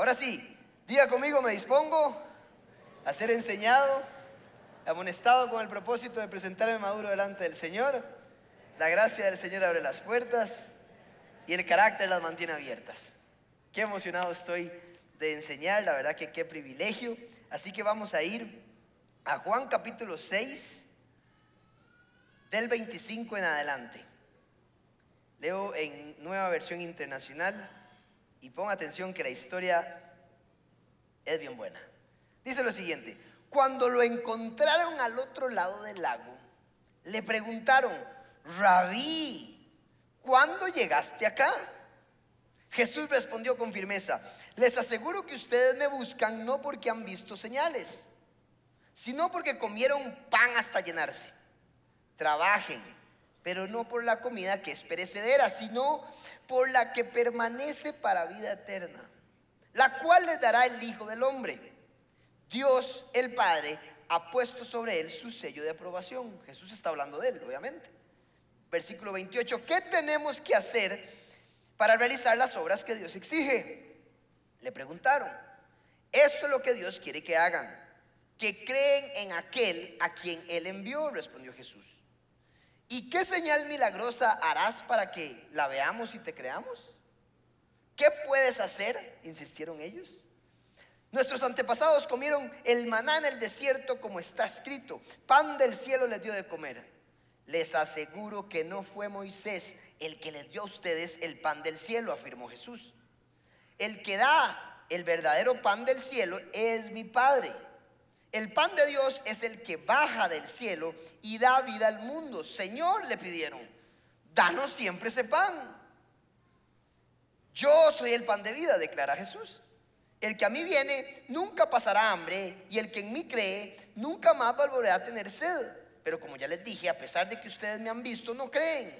Ahora sí, diga conmigo, me dispongo a ser enseñado, amonestado con el propósito de presentarme maduro delante del Señor. La gracia del Señor abre las puertas y el carácter las mantiene abiertas. Qué emocionado estoy de enseñar, la verdad que qué privilegio. Así que vamos a ir a Juan capítulo 6, del 25 en adelante. Leo en nueva versión internacional y ponga atención que la historia es bien buena. Dice lo siguiente, cuando lo encontraron al otro lado del lago, le preguntaron, Rabí, ¿cuándo llegaste acá? Jesús respondió con firmeza, les aseguro que ustedes me buscan no porque han visto señales, sino porque comieron pan hasta llenarse. Trabajen, pero no por la comida que es perecedera, sino por la que permanece para vida eterna, la cual les dará el Hijo del Hombre. Dios el Padre ha puesto sobre él su sello de aprobación. Jesús está hablando de él, obviamente. Versículo 28, ¿qué tenemos que hacer para realizar las obras que Dios exige? Le preguntaron. Esto es lo que Dios quiere que hagan, que creen en aquel a quien Él envió, respondió Jesús. ¿Y qué señal milagrosa harás para que la veamos y te creamos? ¿Qué puedes hacer? Insistieron ellos. Nuestros antepasados comieron el maná en el desierto como está escrito. Pan del cielo les dio de comer. Les aseguro que no fue Moisés el que les dio a ustedes el pan del cielo, afirmó Jesús. El que da el verdadero pan del cielo es mi Padre. El pan de Dios es el que baja del cielo y da vida al mundo. Señor, le pidieron, danos siempre ese pan. Yo soy el pan de vida, declara Jesús. El que a mí viene nunca pasará hambre y el que en mí cree nunca más volverá a tener sed. Pero como ya les dije, a pesar de que ustedes me han visto, no creen.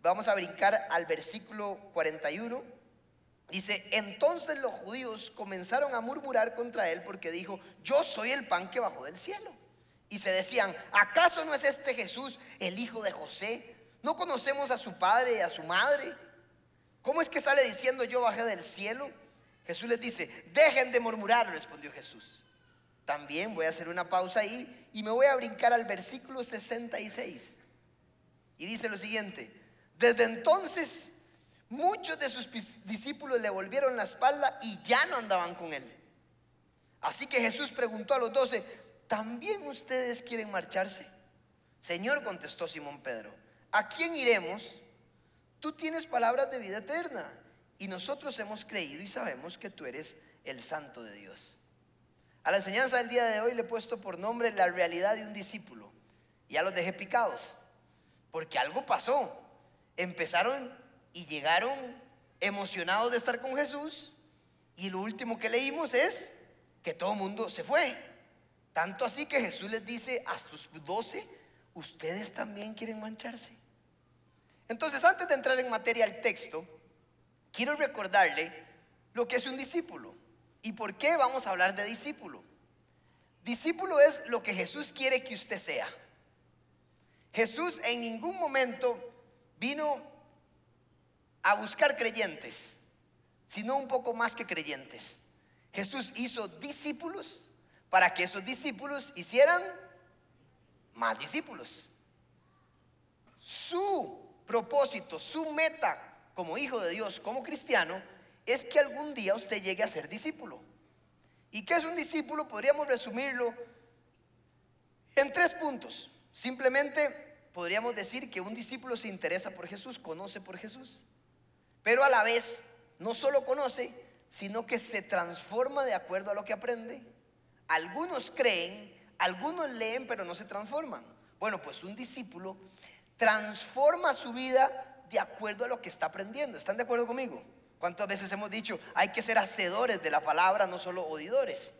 Vamos a brincar al versículo 41. Dice, entonces los judíos comenzaron a murmurar contra él porque dijo, yo soy el pan que bajó del cielo. Y se decían, ¿acaso no es este Jesús el hijo de José? ¿No conocemos a su padre y a su madre? ¿Cómo es que sale diciendo yo bajé del cielo? Jesús les dice, dejen de murmurar, respondió Jesús. También voy a hacer una pausa ahí y me voy a brincar al versículo 66. Y dice lo siguiente, desde entonces muchos de sus discípulos le volvieron la espalda y ya no andaban con él. Así que Jesús preguntó a los doce, ¿también ustedes quieren marcharse? Señor, contestó Simón Pedro, ¿a quién iremos? Tú tienes palabras de vida eterna y nosotros hemos creído y sabemos que tú eres el santo de Dios. A la enseñanza del día de hoy le he puesto por nombre la realidad de un discípulo. Ya los dejé picados, porque algo pasó. Empezaron y llegaron emocionados de estar con Jesús y lo último que leímos es que todo el mundo se fue. Tanto así que Jesús les dice a sus doce, ustedes también quieren mancharse. Entonces, antes de entrar en materia al texto, quiero recordarle lo que es un discípulo y por qué vamos a hablar de discípulo. Discípulo es lo que Jesús quiere que usted sea. Jesús en ningún momento vino a buscar creyentes, sino un poco más que creyentes. Jesús hizo discípulos para que esos discípulos hicieran más discípulos. Su propósito, su meta como hijo de Dios, como cristiano, es que algún día usted llegue a ser discípulo. ¿Y qué es un discípulo? Podríamos resumirlo en tres puntos. Simplemente podríamos decir que un discípulo se interesa por Jesús, conoce por Jesús, pero a la vez no solo conoce, sino que se transforma de acuerdo a lo que aprende. Algunos creen, algunos leen, pero no se transforman. Bueno, pues un discípulo transforma su vida de acuerdo a lo que está aprendiendo. ¿Están de acuerdo conmigo? ¿Cuántas veces hemos dicho, hay que ser hacedores de la palabra, no solo oidores?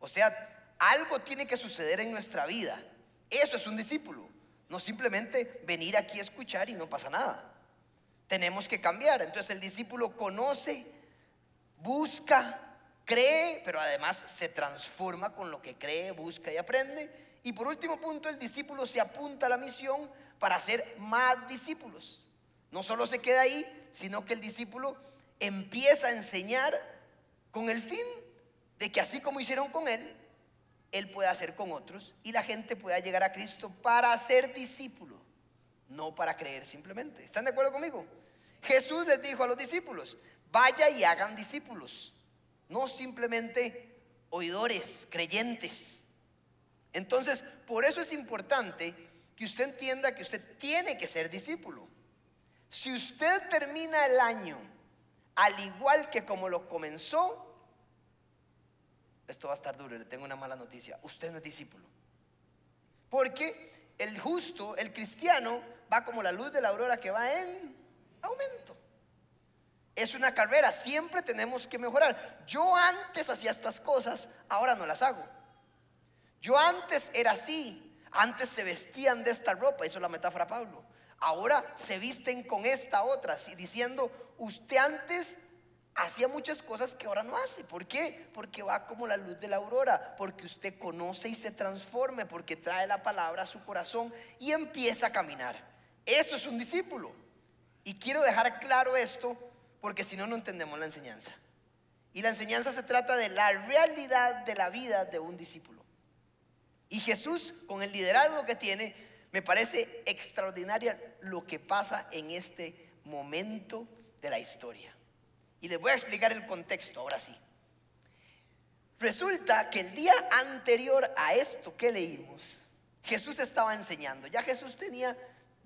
O sea, algo tiene que suceder en nuestra vida. Eso es un discípulo. No simplemente venir aquí a escuchar y no pasa nada. Tenemos que cambiar. Entonces el discípulo conoce, busca, cree, pero además se transforma con lo que cree, busca y aprende. Y por último punto, el discípulo se apunta a la misión para hacer más discípulos. No solo se queda ahí, sino que el discípulo empieza a enseñar con el fin de que así como hicieron con él, él pueda hacer con otros y la gente pueda llegar a Cristo para ser discípulo, no para creer simplemente. ¿Están de acuerdo conmigo? Jesús les dijo a los discípulos, vaya y hagan discípulos, no simplemente oidores, creyentes. Entonces, por eso es importante que usted entienda que usted tiene que ser discípulo. Si usted termina el año al igual que como lo comenzó, esto va a estar duro, le tengo una mala noticia. Usted no es discípulo. Porque el justo, el cristiano, va como la luz de la aurora que va en aumento. Es una carrera, siempre tenemos que mejorar. Yo antes hacía estas cosas, ahora no las hago. Yo antes era así, antes se vestían de esta ropa, es la metáfora Pablo. Ahora se visten con esta otra, así diciendo, usted antes hacía muchas cosas que ahora no hace. ¿Por qué? Porque va como la luz de la aurora, porque usted conoce y se transforme, porque trae la palabra a su corazón y empieza a caminar. Eso es un discípulo. Y quiero dejar claro esto, porque si no, no entendemos la enseñanza. Y la enseñanza se trata de la realidad de la vida de un discípulo. Y Jesús, con el liderazgo que tiene, me parece extraordinaria lo que pasa en este momento de la historia. Y les voy a explicar el contexto, ahora sí. Resulta que el día anterior a esto que leímos, Jesús estaba enseñando. Ya Jesús tenía,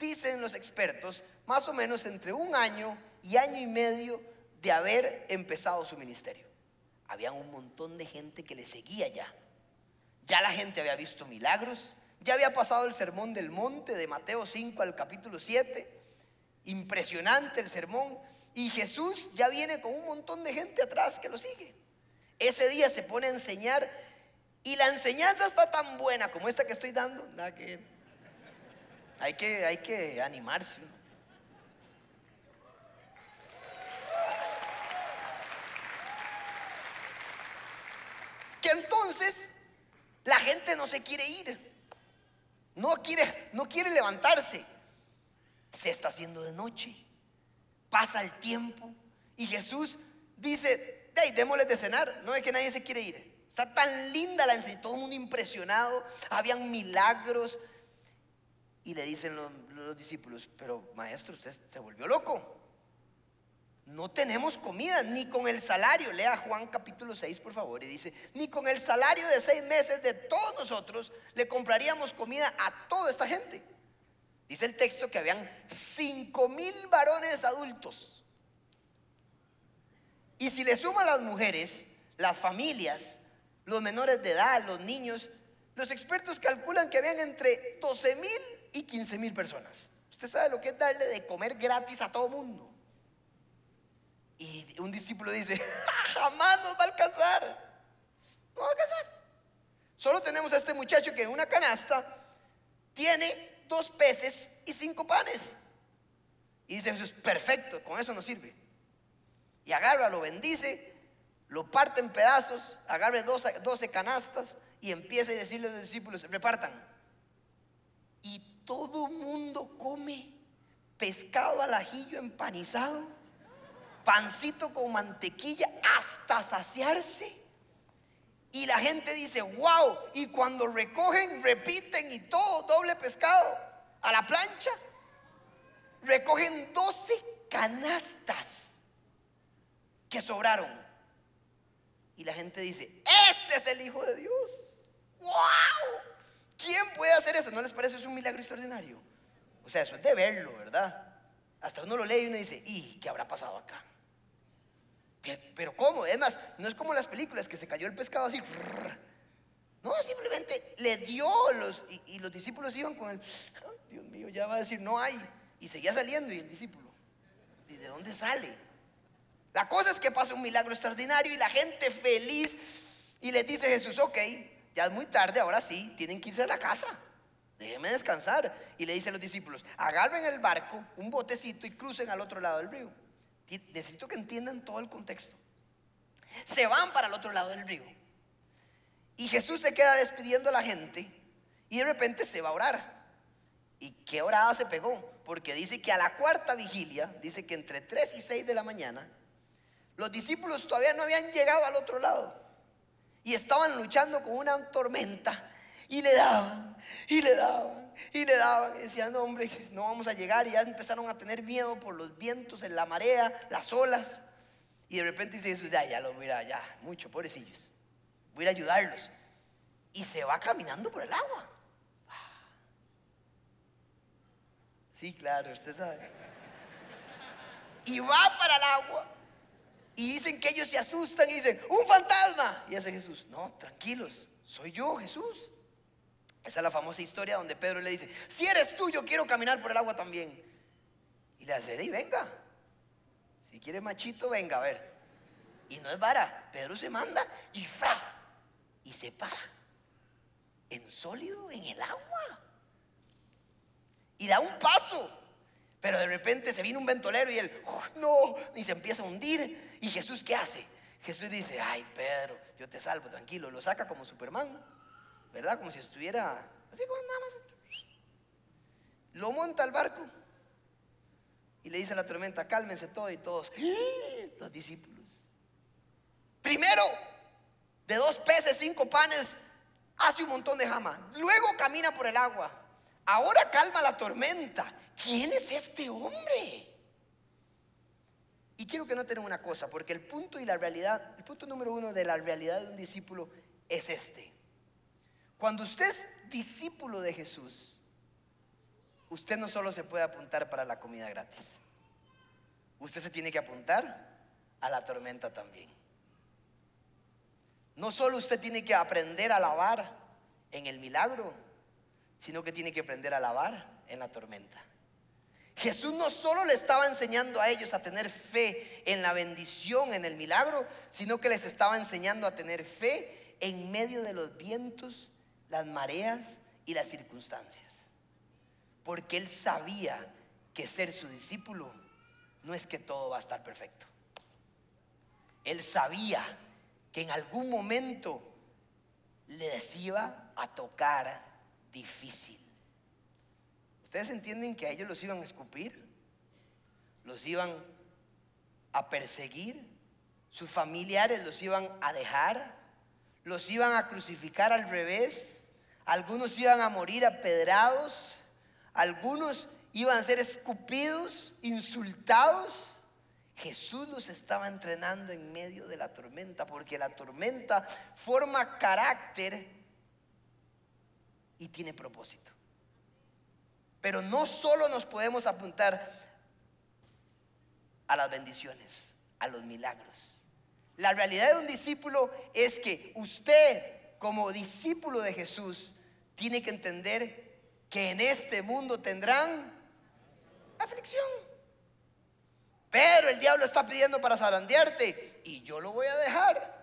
dicen los expertos, más o menos entre un año y año y medio de haber empezado su ministerio. Había un montón de gente que le seguía ya. Ya la gente había visto milagros, ya había pasado el sermón del monte de Mateo 5 al capítulo 7. Impresionante el sermón. Y Jesús ya viene con un montón de gente atrás que lo sigue. Ese día se pone a enseñar y la enseñanza está tan buena como esta que estoy dando. Nada que, hay, que, hay que animarse. Que entonces la gente no se quiere ir. No quiere, no quiere levantarse. Se está haciendo de noche pasa el tiempo y Jesús dice, hey, démosles de cenar, no es que nadie se quiere ir. Está tan linda la enseñanza, todo el mundo impresionado, habían milagros. Y le dicen los, los discípulos, pero maestro, usted se volvió loco. No tenemos comida, ni con el salario. Lea Juan capítulo 6, por favor, y dice, ni con el salario de seis meses de todos nosotros le compraríamos comida a toda esta gente. Dice el texto que habían cinco mil varones adultos. Y si le suman las mujeres, las familias, los menores de edad, los niños, los expertos calculan que habían entre 12 mil y 15 mil personas. Usted sabe lo que es darle de comer gratis a todo mundo. Y un discípulo dice, jamás nos va a alcanzar. No va a alcanzar. Solo tenemos a este muchacho que en una canasta tiene dos peces y cinco panes. Y dice Jesús, perfecto, con eso nos sirve. Y agarra, lo bendice, lo parte en pedazos, agarre 12, canastas y empieza a decirle a los discípulos, repartan. Y todo mundo come pescado al ajillo empanizado, pancito con mantequilla hasta saciarse. Y la gente dice, wow, y cuando recogen, repiten y todo, doble pescado a la plancha. Recogen 12 canastas que sobraron. Y la gente dice, este es el Hijo de Dios. ¡Wow! ¿Quién puede hacer eso? ¿No les parece es un milagro extraordinario? O sea, eso es de verlo, ¿verdad? Hasta uno lo lee y uno dice, ¿y qué habrá pasado acá? Pero ¿cómo? Es más, no es como las películas que se cayó el pescado así. No, simplemente le dio los, y, los discípulos iban con él. Dios mío, ya va a decir, no hay. Y seguía saliendo y el discípulo. ¿Y de dónde sale? La cosa es que pasa un milagro extraordinario y la gente feliz. Y le dice Jesús, ok, ya es muy tarde, ahora sí, tienen que irse a la casa. Déjenme descansar. Y le dice a los discípulos, agarren el barco, un botecito y crucen al otro lado del río. Necesito que entiendan todo el contexto. Se van para el otro lado del río. Y Jesús se queda despidiendo a la gente y de repente se va a orar. ¿Y qué orada se pegó? Porque dice que a la cuarta vigilia, dice que entre 3 y 6 de la mañana, Los discípulos todavía no habían llegado al otro lado y estaban luchando con una tormenta y le daban y le daban y le daban. Y decían, no, hombre, no vamos a llegar. Y ya empezaron a tener miedo por los vientos, en la marea, las olas. Y de repente dice Jesús, ya, ya lo voy a, ya, mucho, pobrecillos. Voy a ir a ayudarlos. Y se va caminando por el agua. Sí, claro, usted sabe. Y va para el agua. Y dicen que ellos se asustan y dicen, un fantasma. Y hace Jesús, no, tranquilos, soy yo, Jesús. Esa es la famosa historia donde Pedro le dice, si eres tú, yo quiero caminar por el agua también. Y le hace, y venga, si quiere machito, venga, a ver. Y no es vara, Pedro se manda y fra, y se para, en sólido, en el agua. Y da un paso. Pero de repente se viene un ventolero y él, no, y se empieza a hundir. ¿Y Jesús qué hace? Jesús dice, ay Pedro, yo te salvo, tranquilo. Lo saca como Superman, ¿verdad? Como si estuviera así como nada más. Lo monta al barco y le dice a la tormenta, cálmense todos y todos, los discípulos. Primero, de dos peces, cinco panes, hace un montón de jama. Luego camina por el agua. Ahora calma la tormenta. ¿Quién es este hombre? Y quiero que noten una cosa, porque el punto y la realidad, el punto número uno de la realidad de un discípulo es este. Cuando usted es discípulo de Jesús, usted no solo se puede apuntar para la comida gratis, usted se tiene que apuntar a la tormenta también. No solo usted tiene que aprender a lavar en el milagro, sino que tiene que aprender a lavar en la tormenta. Jesús no solo le estaba enseñando a ellos a tener fe en la bendición, en el milagro, sino que les estaba enseñando a tener fe en medio de los vientos, las mareas y las circunstancias. Porque él sabía que ser su discípulo no es que todo va a estar perfecto. Él sabía que en algún momento les iba a tocar difícil. ¿Ustedes entienden que a ellos los iban a escupir? ¿Los iban a perseguir? ¿Sus familiares los iban a dejar? ¿Los iban a crucificar al revés? Algunos iban a morir apedrados. Algunos iban a ser escupidos, insultados. Jesús los estaba entrenando en medio de la tormenta, porque la tormenta forma carácter y tiene propósito. Pero no solo nos podemos apuntar a las bendiciones, a los milagros. La realidad de un discípulo es que usted como discípulo de Jesús tiene que entender que en este mundo tendrán aflicción. Pero el diablo está pidiendo para zarandearte y yo lo voy a dejar.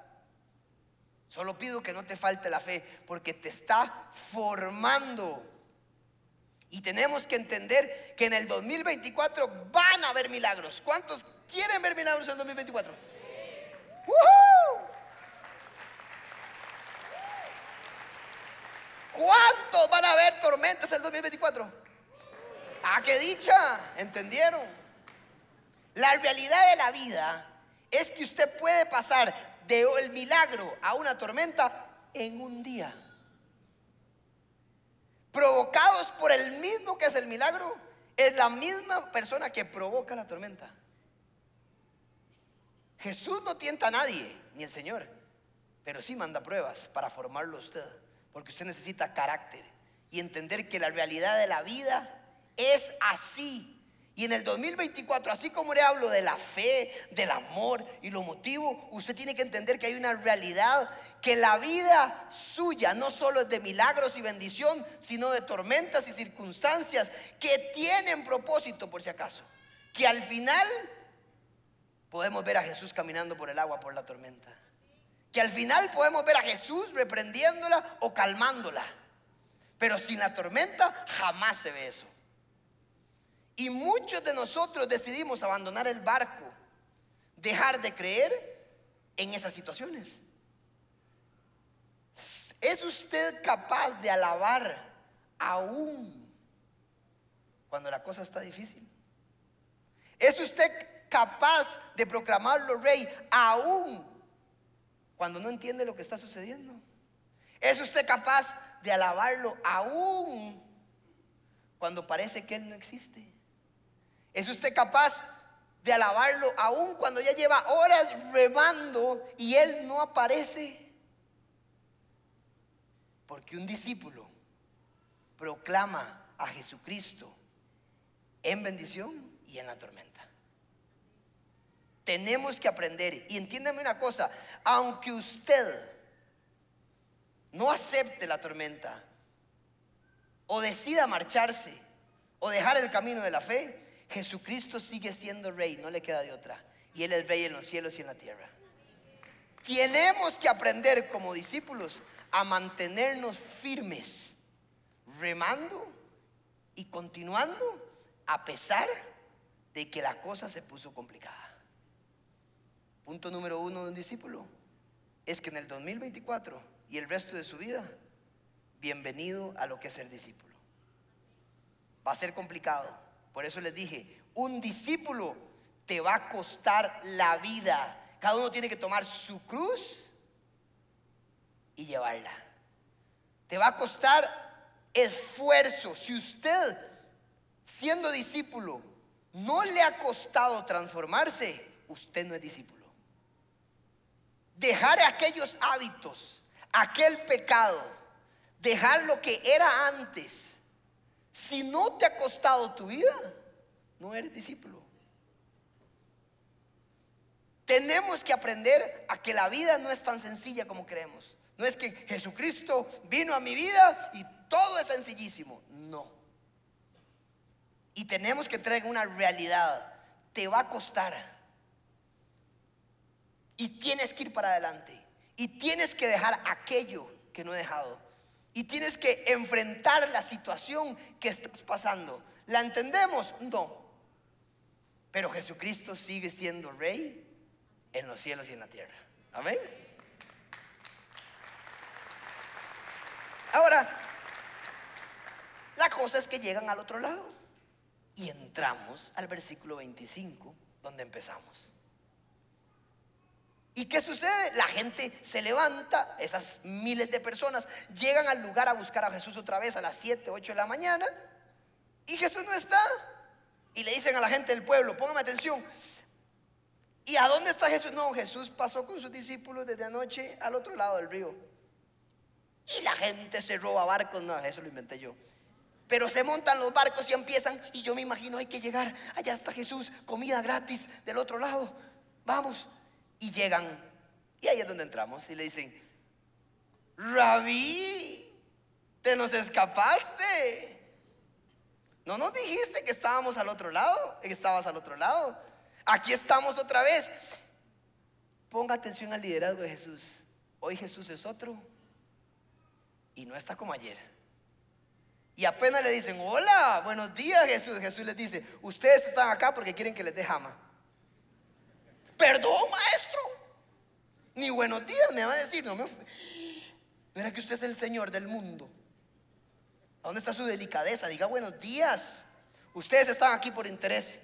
Solo pido que no te falte la fe porque te está formando y tenemos que entender que en el 2024 van a haber milagros. ¿Cuántos quieren ver milagros en el 2024? ¿Cuántos van a haber tormentas en el 2024? Ah, qué dicha, ¿entendieron? La realidad de la vida es que usted puede pasar del milagro a una tormenta en un día provocados por el mismo que es el milagro, es la misma persona que provoca la tormenta. Jesús no tienta a nadie, ni el Señor, pero sí manda pruebas para formarlo usted, porque usted necesita carácter y entender que la realidad de la vida es así. Y en el 2024, así como le hablo de la fe, del amor y lo motivo, usted tiene que entender que hay una realidad, que la vida suya no solo es de milagros y bendición, sino de tormentas y circunstancias que tienen propósito por si acaso. Que al final podemos ver a Jesús caminando por el agua, por la tormenta. Que al final podemos ver a Jesús reprendiéndola o calmándola. Pero sin la tormenta jamás se ve eso. Y muchos de nosotros decidimos abandonar el barco, dejar de creer en esas situaciones. ¿Es usted capaz de alabar aún cuando la cosa está difícil? ¿Es usted capaz de proclamarlo rey aún cuando no entiende lo que está sucediendo? ¿Es usted capaz de alabarlo aún cuando parece que Él no existe? ¿Es usted capaz de alabarlo aún cuando ya lleva horas remando y Él no aparece? Porque un discípulo proclama a Jesucristo en bendición y en la tormenta. Tenemos que aprender, y entiéndame una cosa, aunque usted no acepte la tormenta, o decida marcharse, o dejar el camino de la fe, Jesucristo sigue siendo rey, no le queda de otra. Y Él es rey en los cielos y en la tierra. Tenemos que aprender como discípulos a mantenernos firmes, remando y continuando a pesar de que la cosa se puso complicada. Punto número uno de un discípulo es que en el 2024 y el resto de su vida, bienvenido a lo que es ser discípulo. Va a ser complicado. Por eso les dije, un discípulo te va a costar la vida. Cada uno tiene que tomar su cruz y llevarla. Te va a costar esfuerzo. Si usted, siendo discípulo, no le ha costado transformarse, usted no es discípulo. Dejar aquellos hábitos, aquel pecado, dejar lo que era antes, si no te ha costado tu vida, no eres discípulo. Tenemos que aprender a que la vida no es tan sencilla como creemos. No es que Jesucristo vino a mi vida y todo es sencillísimo. No. Y tenemos que traer una realidad. Te va a costar. Y tienes que ir para adelante. Y tienes que dejar aquello que no he dejado. Y tienes que enfrentar la situación que estás pasando. ¿La entendemos? No. Pero Jesucristo sigue siendo rey en los cielos y en la tierra. Amén. Ahora, la cosa es que llegan al otro lado y entramos al versículo 25, donde empezamos. ¿Y qué sucede? La gente se levanta, esas miles de personas llegan al lugar a buscar a Jesús otra vez a las 7, 8 de la mañana y Jesús no está. Y le dicen a la gente del pueblo, póngame atención, ¿y a dónde está Jesús? No, Jesús pasó con sus discípulos desde anoche al otro lado del río. Y la gente se roba barcos. No, eso lo inventé yo. Pero se montan los barcos y empiezan. Y yo me imagino, hay que llegar. Allá está Jesús, comida gratis del otro lado. Vamos. Y llegan. Y ahí es donde entramos. Y le dicen, Rabí, te nos escapaste. No nos dijiste que estábamos al otro lado, que estabas al otro lado. Aquí estamos otra vez. Ponga atención al liderazgo de Jesús. Hoy Jesús es otro y no está como ayer. Y apenas le dicen, hola, buenos días Jesús. Jesús les dice, ustedes están acá porque quieren que les dé jama. Perdón, maestro. Ni buenos días me va a decir, no me... Mira que usted es el Señor del mundo. ¿A dónde está su delicadeza? Diga buenos días. Ustedes están aquí por interés.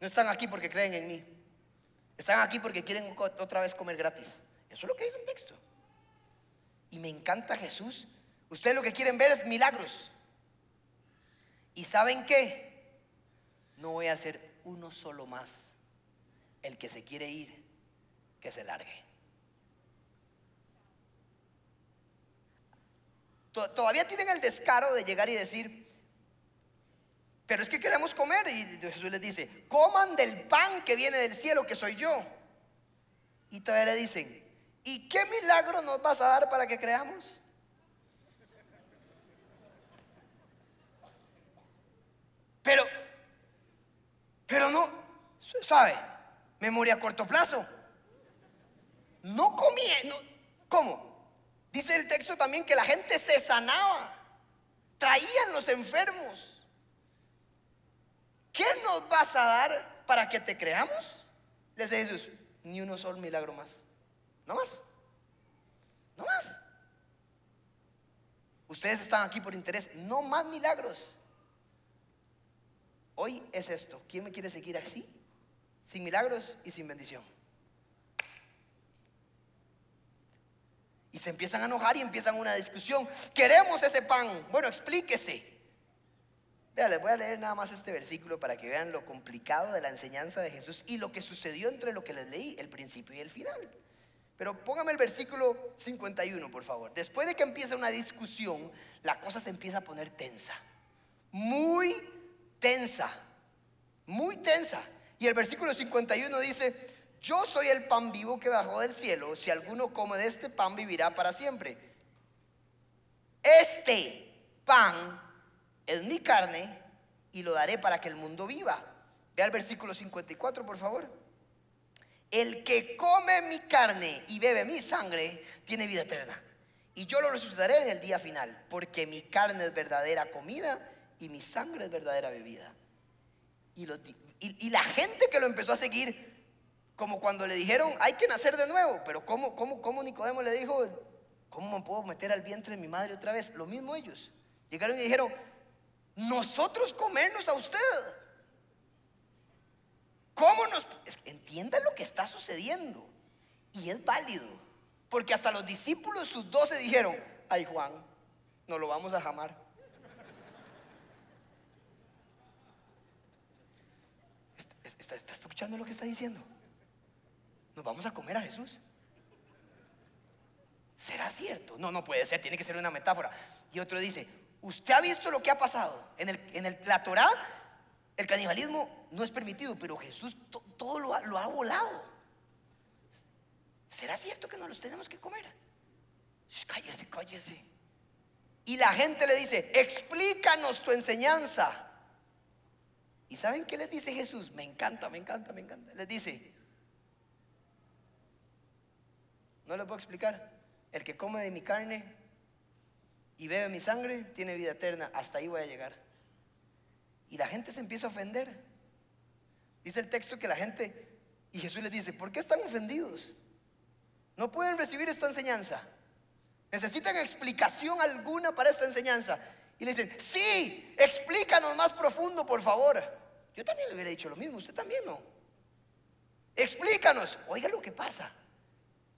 No están aquí porque creen en mí. Están aquí porque quieren otra vez comer gratis. Eso es lo que dice el texto. Y me encanta Jesús. Ustedes lo que quieren ver es milagros. ¿Y saben qué? No voy a ser uno solo más. El que se quiere ir, que se largue. Todavía tienen el descaro de llegar y decir, pero es que queremos comer. Y Jesús les dice, coman del pan que viene del cielo, que soy yo. Y todavía le dicen, ¿Y qué milagro nos vas a dar para que creamos? Pero, pero no, ¿sabe? Memoria a corto plazo. No comía, ¿cómo? Dice el texto también que la gente se sanaba, traían los enfermos. ¿Qué nos vas a dar para que te creamos? Les dice Jesús, ni uno solo milagro más. No más. No más. Ustedes están aquí por interés. No más milagros. Hoy es esto. ¿Quién me quiere seguir así? Sin milagros y sin bendición. Y se empiezan a enojar y empiezan una discusión. Queremos ese pan. Bueno, explíquese. Vean, les voy a leer nada más este versículo para que vean lo complicado de la enseñanza de Jesús y lo que sucedió entre lo que les leí, el principio y el final. Pero póngame el versículo 51, por favor. Después de que empieza una discusión, la cosa se empieza a poner tensa. Muy tensa. Muy tensa. Y el versículo 51 dice, yo soy el pan vivo que bajó del cielo. Si alguno come de este pan, vivirá para siempre. Este pan es mi carne y lo daré para que el mundo viva. Vea el versículo 54, por favor. El que come mi carne y bebe mi sangre tiene vida eterna. Y yo lo resucitaré en el día final, porque mi carne es verdadera comida y mi sangre es verdadera bebida. Y, y la gente que lo empezó a seguir como cuando le dijeron, hay que nacer de nuevo. Pero ¿cómo, cómo, cómo Nicodemo le dijo, ¿cómo me puedo meter al vientre de mi madre otra vez? Lo mismo ellos. Llegaron y dijeron, nosotros comernos a usted. ¿Cómo nos... Entienda lo que está sucediendo. Y es válido. Porque hasta los discípulos, sus doce, dijeron, ay Juan, no lo vamos a jamar. ¿Está, escuchando lo que está diciendo? ¿Nos vamos a comer a Jesús? ¿Será cierto? No, no puede ser, tiene que ser una metáfora. Y otro dice, ¿usted ha visto lo que ha pasado? En, el, en la Torah, el canibalismo no es permitido, pero Jesús todo lo ha, lo ha volado. ¿Será cierto que no los tenemos que comer? Cállese, cállese. Y la gente le dice, explícanos tu enseñanza. ¿Y saben qué les dice Jesús? Me encanta, me encanta, me encanta. Les dice, No le puedo explicar. El que come de mi carne y bebe mi sangre tiene vida eterna. Hasta ahí voy a llegar. Y la gente se empieza a ofender. Dice el texto que la gente, y Jesús les dice, ¿por qué están ofendidos? No pueden recibir esta enseñanza. Necesitan explicación alguna para esta enseñanza. Y le dicen, sí, explícanos más profundo, por favor. Yo también le hubiera dicho lo mismo, usted también no. Explícanos. Oiga lo que pasa.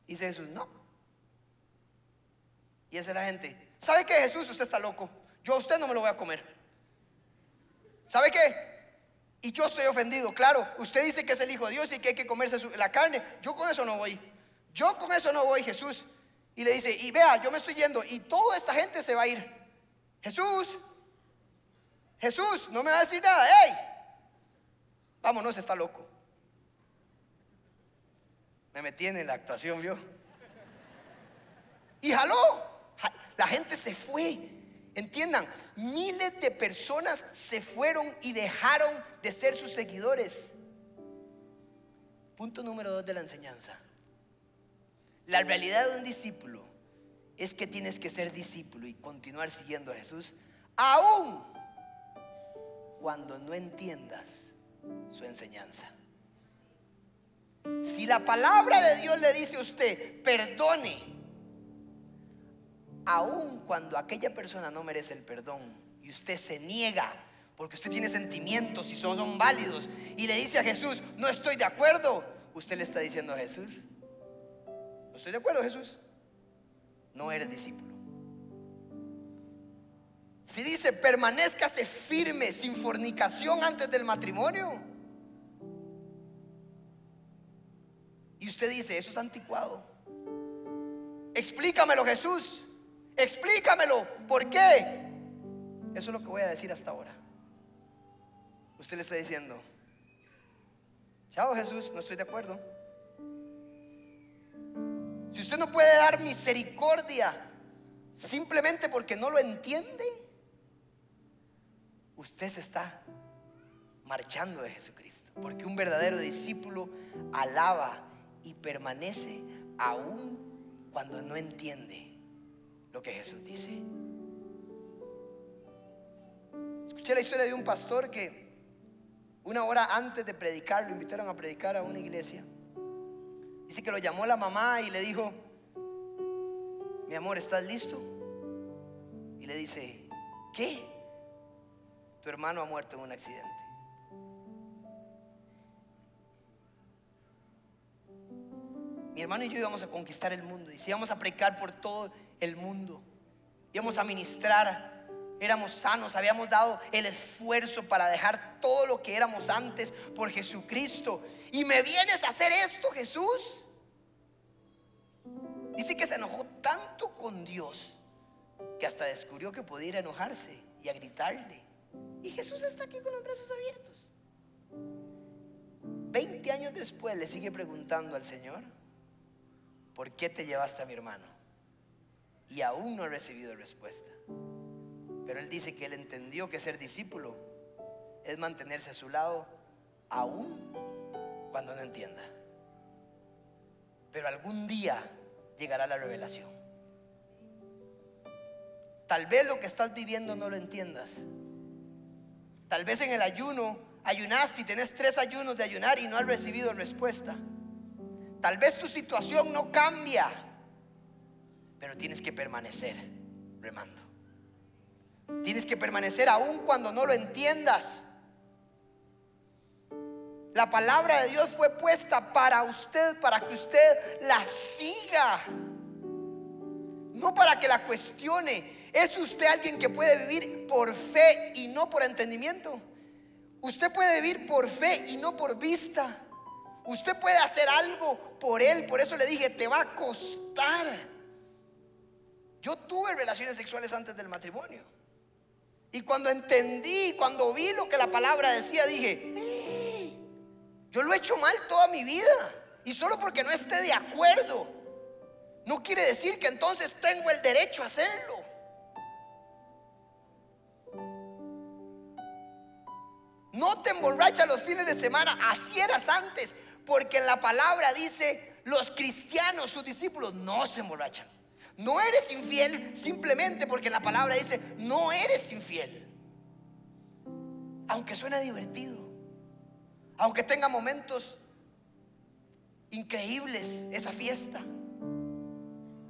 Dice Jesús, no. Y esa es la gente. ¿Sabe qué, Jesús? Usted está loco. Yo a usted no me lo voy a comer. ¿Sabe qué? Y yo estoy ofendido. Claro, usted dice que es el Hijo de Dios y que hay que comerse la carne. Yo con eso no voy. Yo con eso no voy, Jesús. Y le dice, y vea, yo me estoy yendo y toda esta gente se va a ir. Jesús, Jesús, no me va a decir nada. ¡Ey! Vámonos, está loco. Me metí en la actuación, ¿vio? Y jaló. La gente se fue. Entiendan, miles de personas se fueron y dejaron de ser sus seguidores. Punto número dos de la enseñanza. La realidad de un discípulo es que tienes que ser discípulo y continuar siguiendo a Jesús, aún cuando no entiendas su enseñanza. Si la palabra de Dios le dice a usted, perdone, aun cuando aquella persona no merece el perdón y usted se niega porque usted tiene sentimientos y son, son válidos y le dice a Jesús, no estoy de acuerdo, usted le está diciendo a Jesús, no estoy de acuerdo Jesús, no eres discípulo. Si dice, permanezcase firme sin fornicación antes del matrimonio, Y usted dice, eso es anticuado. Explícamelo Jesús. Explícamelo. ¿Por qué? Eso es lo que voy a decir hasta ahora. Usted le está diciendo, chao Jesús, no estoy de acuerdo. Si usted no puede dar misericordia simplemente porque no lo entiende, usted se está marchando de Jesucristo. Porque un verdadero discípulo alaba y permanece aún cuando no entiende lo que Jesús dice. Escuché la historia de un pastor que una hora antes de predicar, lo invitaron a predicar a una iglesia. Dice que lo llamó la mamá y le dijo, mi amor, ¿estás listo? Y le dice, ¿qué? tu hermano ha muerto en un accidente. Mi hermano y yo íbamos a conquistar el mundo y si íbamos a predicar por todo el mundo, íbamos a ministrar, éramos sanos, habíamos dado el esfuerzo para dejar todo lo que éramos antes por Jesucristo. Y me vienes a hacer esto, Jesús. Dice que se enojó tanto con Dios que hasta descubrió que podía ir a enojarse y a gritarle. Y Jesús está aquí con los brazos abiertos. Veinte años después le sigue preguntando al Señor, ¿por qué te llevaste a mi hermano? Y aún no ha recibido respuesta. Pero él dice que él entendió que ser discípulo es mantenerse a su lado aún cuando no entienda. Pero algún día llegará la revelación. Tal vez lo que estás viviendo no lo entiendas. Tal vez en el ayuno ayunaste y tenés tres ayunos de ayunar y no has recibido respuesta. Tal vez tu situación no cambia, pero tienes que permanecer remando. Tienes que permanecer aún cuando no lo entiendas. La palabra de Dios fue puesta para usted, para que usted la siga. No para que la cuestione. ¿Es usted alguien que puede vivir por fe y no por entendimiento? Usted puede vivir por fe y no por vista. Usted puede hacer algo por él. Por eso le dije, te va a costar. Yo tuve relaciones sexuales antes del matrimonio. Y cuando entendí, cuando vi lo que la palabra decía, dije, yo lo he hecho mal toda mi vida. Y solo porque no esté de acuerdo, no quiere decir que entonces tengo el derecho a hacerlo. No te emborrachas los fines de semana, así eras antes, porque en la palabra dice, los cristianos, sus discípulos, no se emborrachan. No eres infiel simplemente porque la palabra dice, no eres infiel. Aunque suena divertido, aunque tenga momentos increíbles esa fiesta,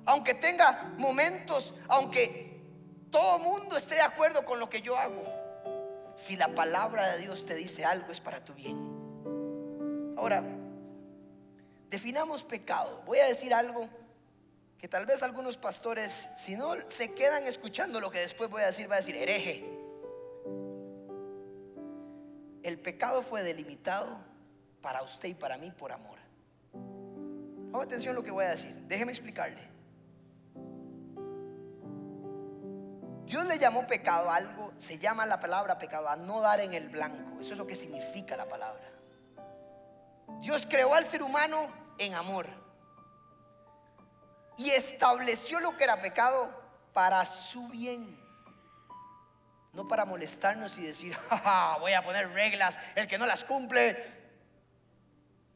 aunque tenga momentos, aunque todo mundo esté de acuerdo con lo que yo hago, si la palabra de Dios te dice algo es para tu bien. Ahora, definamos pecado. Voy a decir algo que tal vez algunos pastores, si no se quedan escuchando lo que después voy a decir, va a decir hereje. El pecado fue delimitado para usted y para mí por amor. Ponga atención a lo que voy a decir. Déjeme explicarle. Dios le llamó pecado a algo, se llama la palabra pecado, a no dar en el blanco. Eso es lo que significa la palabra. Dios creó al ser humano en amor y estableció lo que era pecado para su bien. No para molestarnos y decir, voy a poner reglas, el que no las cumple,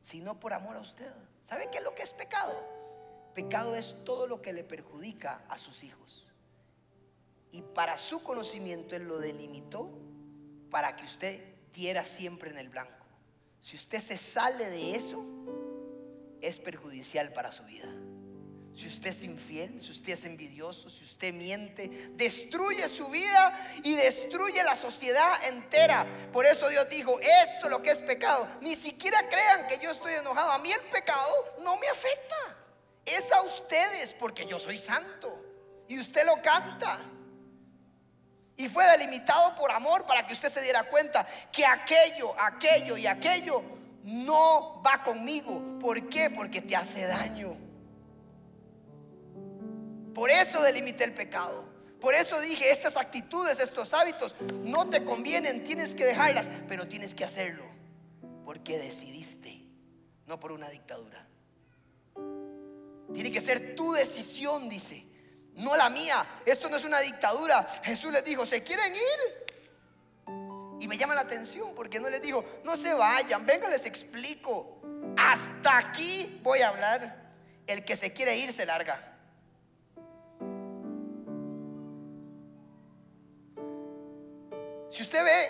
sino por amor a usted. ¿Sabe qué es lo que es pecado? Pecado es todo lo que le perjudica a sus hijos. Y para su conocimiento Él lo delimitó para que usted diera siempre en el blanco. Si usted se sale de eso, es perjudicial para su vida si usted es infiel, si usted es envidioso, si usted miente, destruye su vida y destruye la sociedad entera. Por eso Dios dijo, esto es lo que es pecado. Ni siquiera crean que yo estoy enojado. A mí el pecado no me afecta. Es a ustedes porque yo soy santo. Y usted lo canta. Y fue delimitado por amor para que usted se diera cuenta que aquello, aquello y aquello no va conmigo. ¿Por qué? Porque te hace daño. Por eso delimité el pecado. Por eso dije, estas actitudes, estos hábitos no te convienen, tienes que dejarlas, pero tienes que hacerlo. Porque decidiste, no por una dictadura. Tiene que ser tu decisión, dice, no la mía. Esto no es una dictadura. Jesús les dijo, ¿se quieren ir? Y me llama la atención porque no les dijo, no se vayan, venga, les explico. Hasta aquí voy a hablar. El que se quiere ir se larga. Si usted ve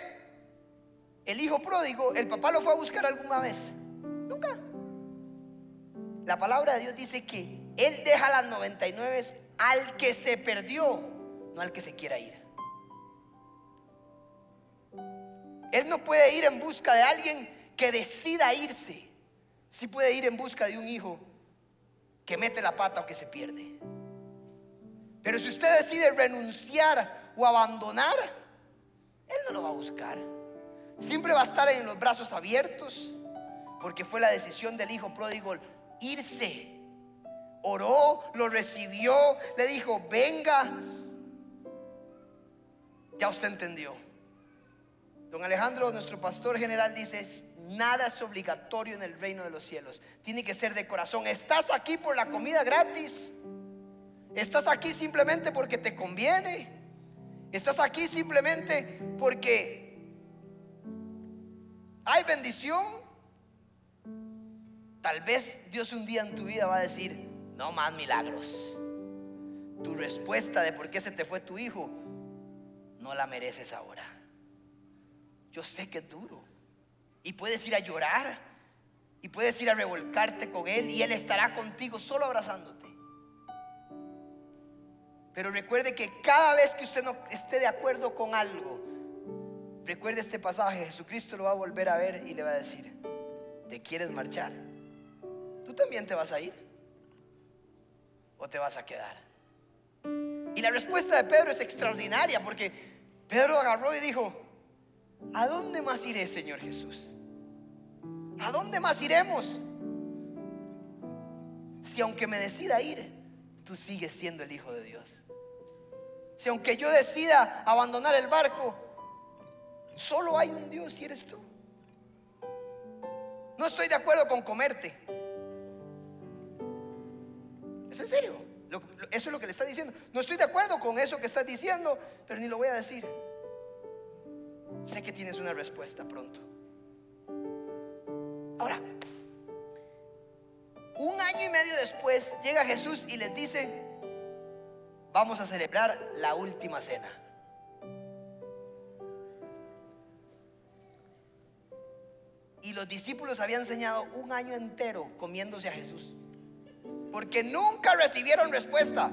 el hijo pródigo, el papá lo fue a buscar alguna vez. Nunca. La palabra de Dios dice que Él deja las 99 al que se perdió, no al que se quiera ir. Él no puede ir en busca de alguien que decida irse. Sí puede ir en busca de un hijo que mete la pata o que se pierde. Pero si usted decide renunciar o abandonar, Él no lo va a buscar. Siempre va a estar en los brazos abiertos, porque fue la decisión del hijo pródigo irse. Oró, lo recibió, le dijo, venga. Ya usted entendió. Don Alejandro, nuestro pastor general, dice, nada es obligatorio en el reino de los cielos. Tiene que ser de corazón. Estás aquí por la comida gratis. Estás aquí simplemente porque te conviene. Estás aquí simplemente porque hay bendición. Tal vez Dios un día en tu vida va a decir, no más milagros. Tu respuesta de por qué se te fue tu hijo, no la mereces ahora. Yo sé que es duro. Y puedes ir a llorar. Y puedes ir a revolcarte con Él. Y Él estará contigo solo abrazándote. Pero recuerde que cada vez que usted no esté de acuerdo con algo, recuerde este pasaje, Jesucristo lo va a volver a ver y le va a decir, ¿te quieres marchar? ¿Tú también te vas a ir? ¿O te vas a quedar? Y la respuesta de Pedro es extraordinaria porque Pedro agarró y dijo, ¿a dónde más iré, Señor Jesús? ¿A dónde más iremos? Si aunque me decida ir, tú sigues siendo el Hijo de Dios. Si aunque yo decida abandonar el barco, solo hay un Dios y eres tú. No estoy de acuerdo con comerte. ¿Es en serio? Eso es lo que le está diciendo. No estoy de acuerdo con eso que estás diciendo, pero ni lo voy a decir. Sé que tienes una respuesta pronto. Ahora, un año y medio después llega Jesús y les dice, vamos a celebrar la última cena. Y los discípulos habían enseñado un año entero comiéndose a Jesús. Porque nunca recibieron respuesta.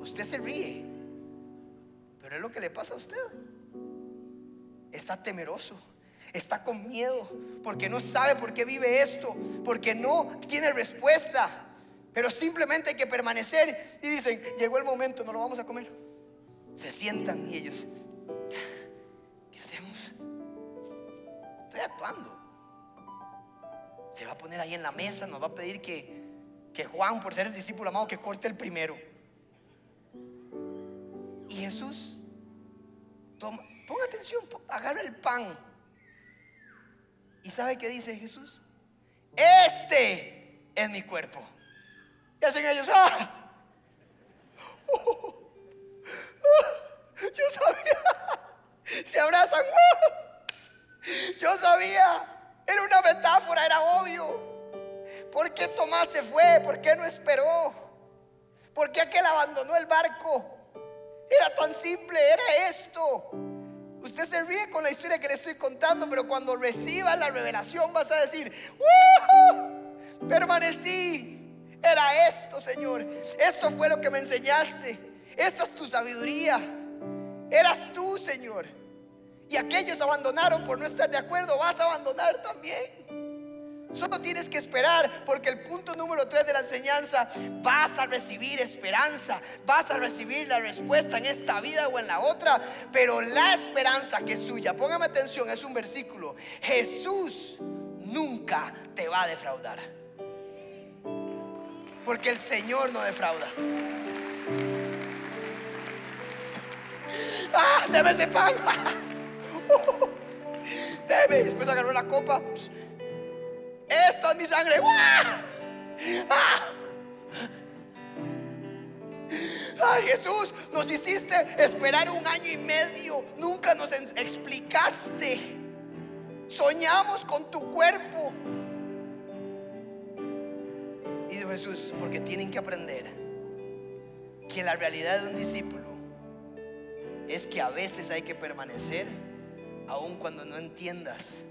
Usted se ríe. Pero es lo que le pasa a usted. Está temeroso. Está con miedo. Porque no sabe por qué vive esto. Porque no tiene respuesta. Pero simplemente hay que permanecer y dicen, llegó el momento, no lo vamos a comer. Se sientan y ellos, ¿qué hacemos? Estoy actuando. Se va a poner ahí en la mesa, nos va a pedir que, que Juan, por ser el discípulo amado, que corte el primero. Y Jesús, toma, ponga atención, agarra el pan. ¿Y sabe qué dice Jesús? Este es mi cuerpo. Y hacen ellos, ¡ah! yo sabía. Se abrazan. Yo sabía. Era una metáfora, era obvio. ¿Por qué Tomás se fue? ¿Por qué no esperó? ¿Por qué aquel abandonó el barco? Era tan simple, era esto. Usted se ríe con la historia que le estoy contando, pero cuando reciba la revelación vas a decir, Permanecí era esto, Señor. Esto fue lo que me enseñaste. Esta es tu sabiduría. Eras tú, Señor. Y aquellos abandonaron por no estar de acuerdo. Vas a abandonar también. Solo tienes que esperar porque el punto número 3 de la enseñanza, vas a recibir esperanza, vas a recibir la respuesta en esta vida o en la otra, pero la esperanza que es suya, póngame atención, es un versículo, Jesús nunca te va a defraudar. Porque el Señor no defrauda. ¡Ah! Deme ese pan. Deme. Después agarró la copa. Esta es mi sangre. ¡Ah! Ay Jesús, nos hiciste esperar un año y medio. Nunca nos explicaste. Soñamos con tu cuerpo. Jesús, porque tienen que aprender que la realidad de un discípulo es que a veces hay que permanecer aun cuando no entiendas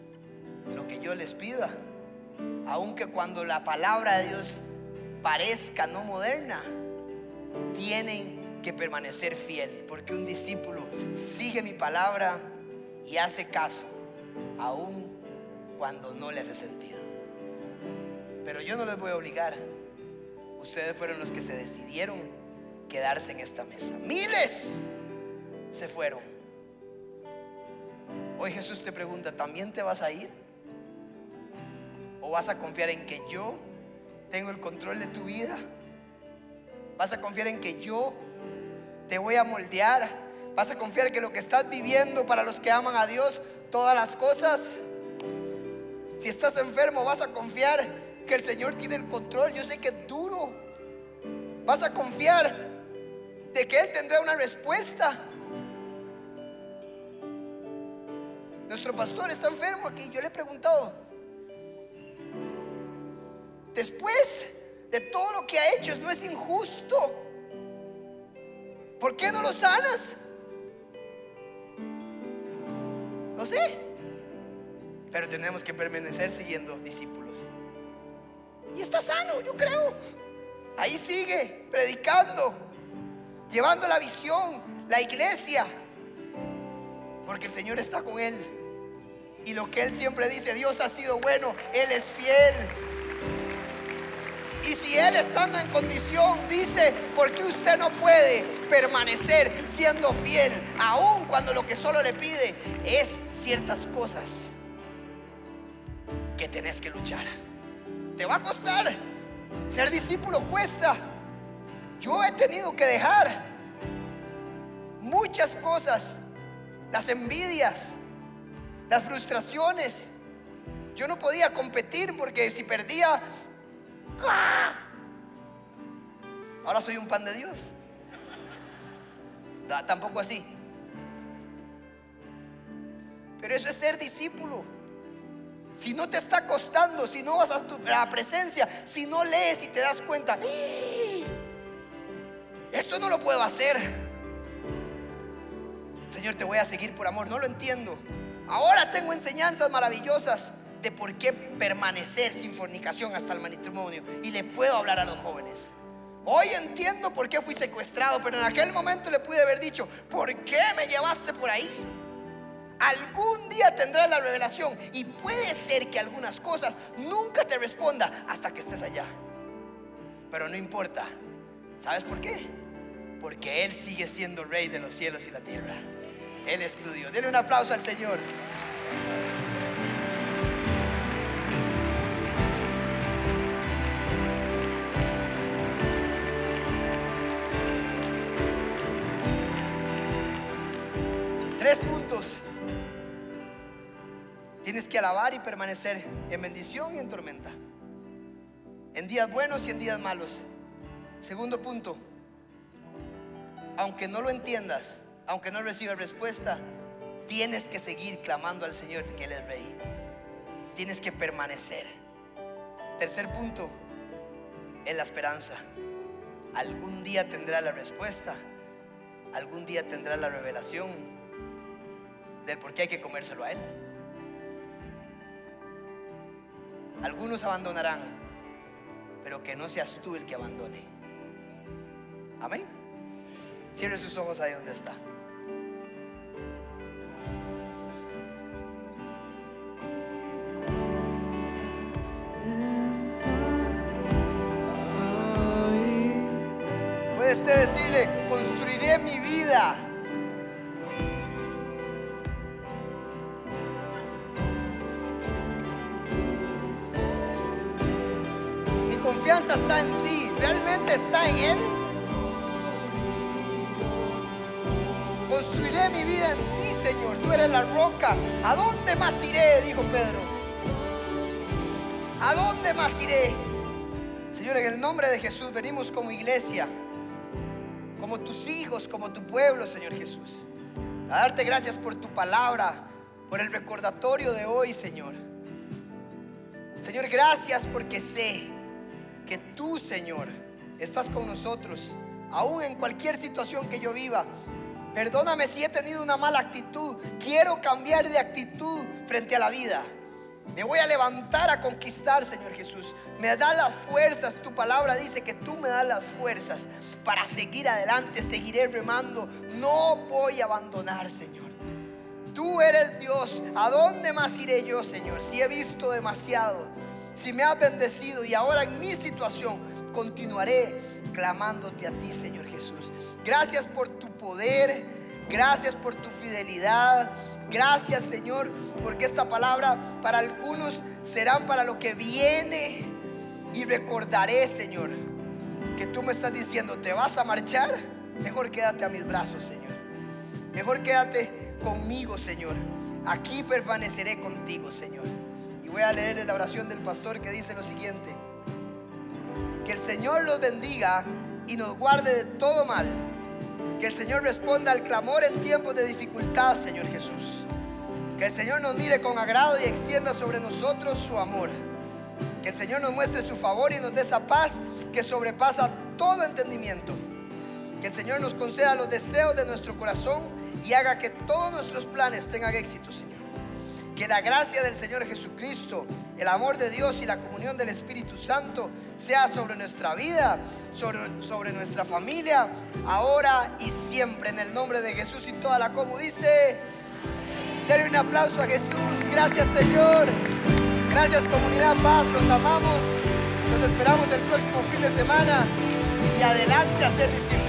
lo que yo les pida, aunque cuando la palabra de Dios parezca no moderna, tienen que permanecer fiel, porque un discípulo sigue mi palabra y hace caso, aun cuando no le hace sentido. Pero yo no les voy a obligar ustedes fueron los que se decidieron quedarse en esta mesa. Miles se fueron. Hoy Jesús te pregunta, ¿también te vas a ir? ¿O vas a confiar en que yo tengo el control de tu vida? ¿Vas a confiar en que yo te voy a moldear? ¿Vas a confiar que lo que estás viviendo para los que aman a Dios, todas las cosas? Si estás enfermo, vas a confiar que el Señor tiene el control. Yo sé que es duro. Vas a confiar de que Él tendrá una respuesta. Nuestro pastor está enfermo aquí. Yo le he preguntado, después de todo lo que ha hecho, ¿no es injusto? ¿Por qué no lo sanas? No sé. Pero tenemos que permanecer siguiendo discípulos. Y está sano, yo creo. Ahí sigue, predicando, llevando la visión, la iglesia. Porque el Señor está con él. Y lo que él siempre dice, Dios ha sido bueno, Él es fiel. Y si Él estando en condición dice, ¿por qué usted no puede permanecer siendo fiel? Aun cuando lo que solo le pide es ciertas cosas que tenés que luchar. Te va a costar. Ser discípulo cuesta. Yo he tenido que dejar muchas cosas. Las envidias, las frustraciones. Yo no podía competir porque si perdía. Ahora soy un pan de Dios. tampoco así. Pero eso es ser discípulo si no te está costando, si no vas a, tu, presencia, si no lees y te das cuenta, ¡Ah! esto no lo puedo hacer. Señor, te voy a seguir por amor, no lo entiendo. Ahora tengo enseñanzas maravillosas de por qué permanecer sin fornicación hasta el matrimonio. Y le puedo hablar a los jóvenes. Hoy entiendo por qué fui secuestrado, pero en aquel momento le pude haber dicho, ¿por qué me llevaste por ahí? Algún día tendrás la revelación y puede ser que algunas cosas nunca te responda hasta que estés allá. Pero no importa. ¿Sabes por qué? Porque Él sigue siendo rey de los cielos y la tierra. Él estudió. Dele un aplauso al Señor. Tres puntos Tienes que alabar y permanecer en bendición y en tormenta. En días buenos y en días malos. Segundo punto. Aunque no lo entiendas, aunque no recibas respuesta, tienes que seguir clamando al Señor que Él es Rey. Tienes que permanecer. Tercer punto, es la esperanza. Algún día tendrá la respuesta. Algún día tendrá la revelación del por qué hay que comérselo a Él. Algunos abandonarán, pero que no seas tú el que abandone. Amén. Cierre sus ojos ahí donde está. Vida en ti, Señor. Tú eres la roca. ¿A dónde más iré? Dijo Pedro. ¿A dónde más iré? Señor, en el nombre de Jesús venimos como iglesia, como tus hijos, como tu pueblo, Señor Jesús. A darte gracias por tu palabra, por el recordatorio de hoy, Señor. Señor, gracias porque sé que tú, Señor, estás con nosotros, aún en cualquier situación que yo viva. Perdóname si he tenido una mala actitud. Quiero cambiar de actitud frente a la vida. Me voy a levantar a conquistar, Señor Jesús. Me da las fuerzas. Tu palabra dice que tú me das las fuerzas para seguir adelante. Seguiré remando. No voy a abandonar, Señor. Tú eres Dios. ¿A dónde más iré yo, Señor? Si he visto demasiado si me has bendecido y ahora en mi situación continuaré clamándote a ti, Señor Jesús. Gracias por tu poder, gracias por tu fidelidad. Gracias, Señor, porque esta palabra para algunos serán para lo que viene. Y recordaré, Señor, que tú me estás diciendo, ¿te vas a marchar? Mejor quédate a mis brazos, Señor. Mejor quédate conmigo, Señor. Aquí permaneceré contigo, Señor. Y voy a leer la oración del pastor que dice lo siguiente. Que el Señor los bendiga y nos guarde de todo mal. Que el Señor responda al clamor en tiempos de dificultad, Señor Jesús. Que el Señor nos mire con agrado y extienda sobre nosotros su amor. Que el Señor nos muestre su favor y nos dé esa paz que sobrepasa todo entendimiento. Que el Señor nos conceda los deseos de nuestro corazón y haga que todos nuestros planes tengan éxito, Señor. Que la gracia del Señor Jesucristo, el amor de Dios y la comunión del Espíritu Santo sea sobre nuestra vida, sobre, sobre nuestra familia, ahora y siempre. En el nombre de Jesús y toda la como dice, denle un aplauso a Jesús. Gracias Señor. Gracias comunidad paz, los amamos. Nos esperamos el próximo fin de semana y adelante a ser discípulos.